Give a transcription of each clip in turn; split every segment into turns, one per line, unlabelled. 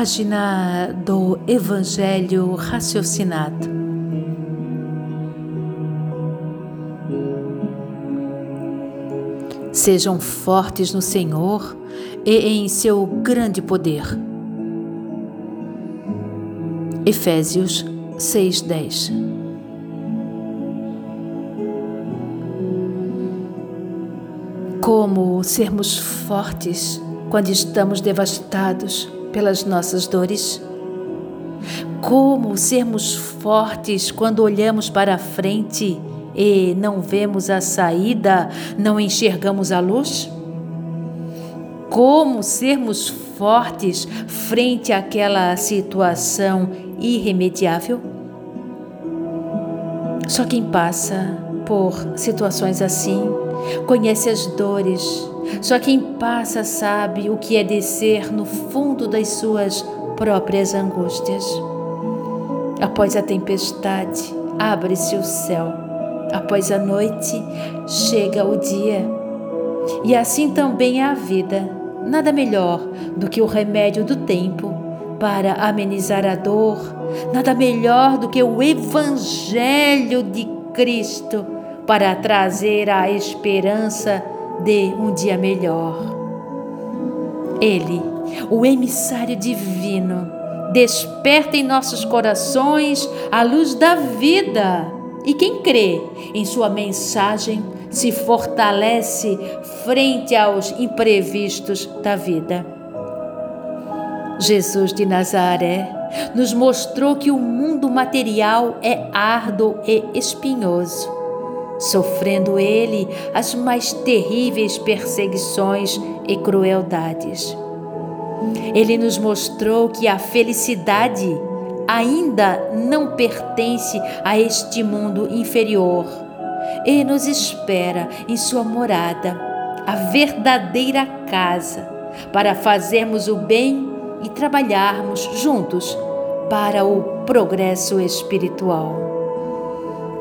Página do Evangelho raciocinado. Sejam fortes no Senhor e em seu grande poder. Efésios 6:10 Como sermos fortes quando estamos devastados pelas nossas dores? Como sermos fortes quando olhamos para a frente e não vemos a saída, não enxergamos a luz? Como sermos fortes frente àquela situação irremediável? Só quem passa por situações assim conhece as dores, só quem passa sabe o que é descer no fundo das suas próprias angústias. Após a tempestade, abre-se o céu. Após a noite, chega o dia. E assim também é a vida. Nada melhor do que o remédio do tempo para amenizar a dor, nada melhor do que o Evangelho de Cristo para trazer a esperança de um dia melhor. Ele, o emissário divino, desperta em nossos corações a luz da vida. E quem crê em sua mensagem se fortalece frente aos imprevistos da vida. Jesus de Nazaré nos mostrou que o mundo material é árduo e espinhoso sofrendo ele as mais terríveis perseguições e crueldades. Ele nos mostrou que a felicidade ainda não pertence a este mundo inferior e nos espera em sua morada, a verdadeira casa, para fazermos o bem e trabalharmos juntos para o progresso espiritual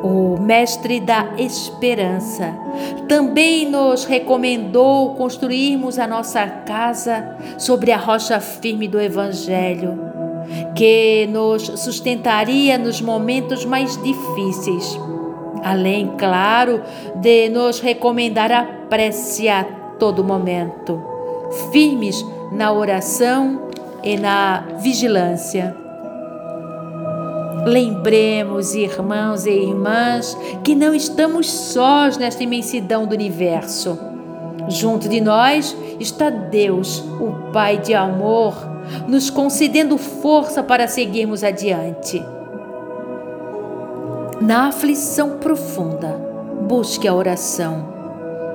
o Mestre da Esperança, também nos recomendou construirmos a nossa casa sobre a rocha firme do Evangelho, que nos sustentaria nos momentos mais difíceis, além, claro, de nos recomendar a prece a todo momento, firmes na oração e na vigilância. Lembremos, irmãos e irmãs, que não estamos sós nesta imensidão do universo. Junto de nós está Deus, o Pai de amor, nos concedendo força para seguirmos adiante. Na aflição profunda, busque a oração.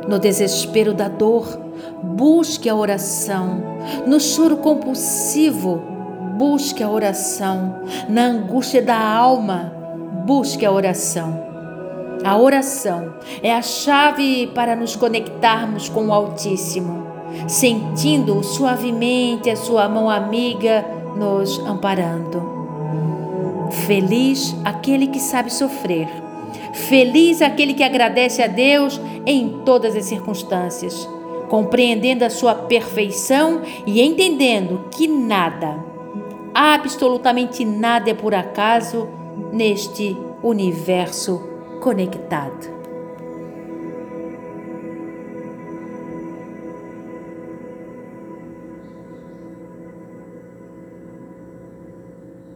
No desespero da dor, busque a oração. No choro compulsivo, busque a oração. Na angústia da alma, busque a oração. A oração é a chave para nos conectarmos com o Altíssimo, sentindo suavemente a sua mão amiga nos amparando. Feliz aquele que sabe sofrer. Feliz aquele que agradece a Deus em todas as circunstâncias, compreendendo a sua perfeição e entendendo que nada, Absolutamente nada é por acaso neste universo conectado.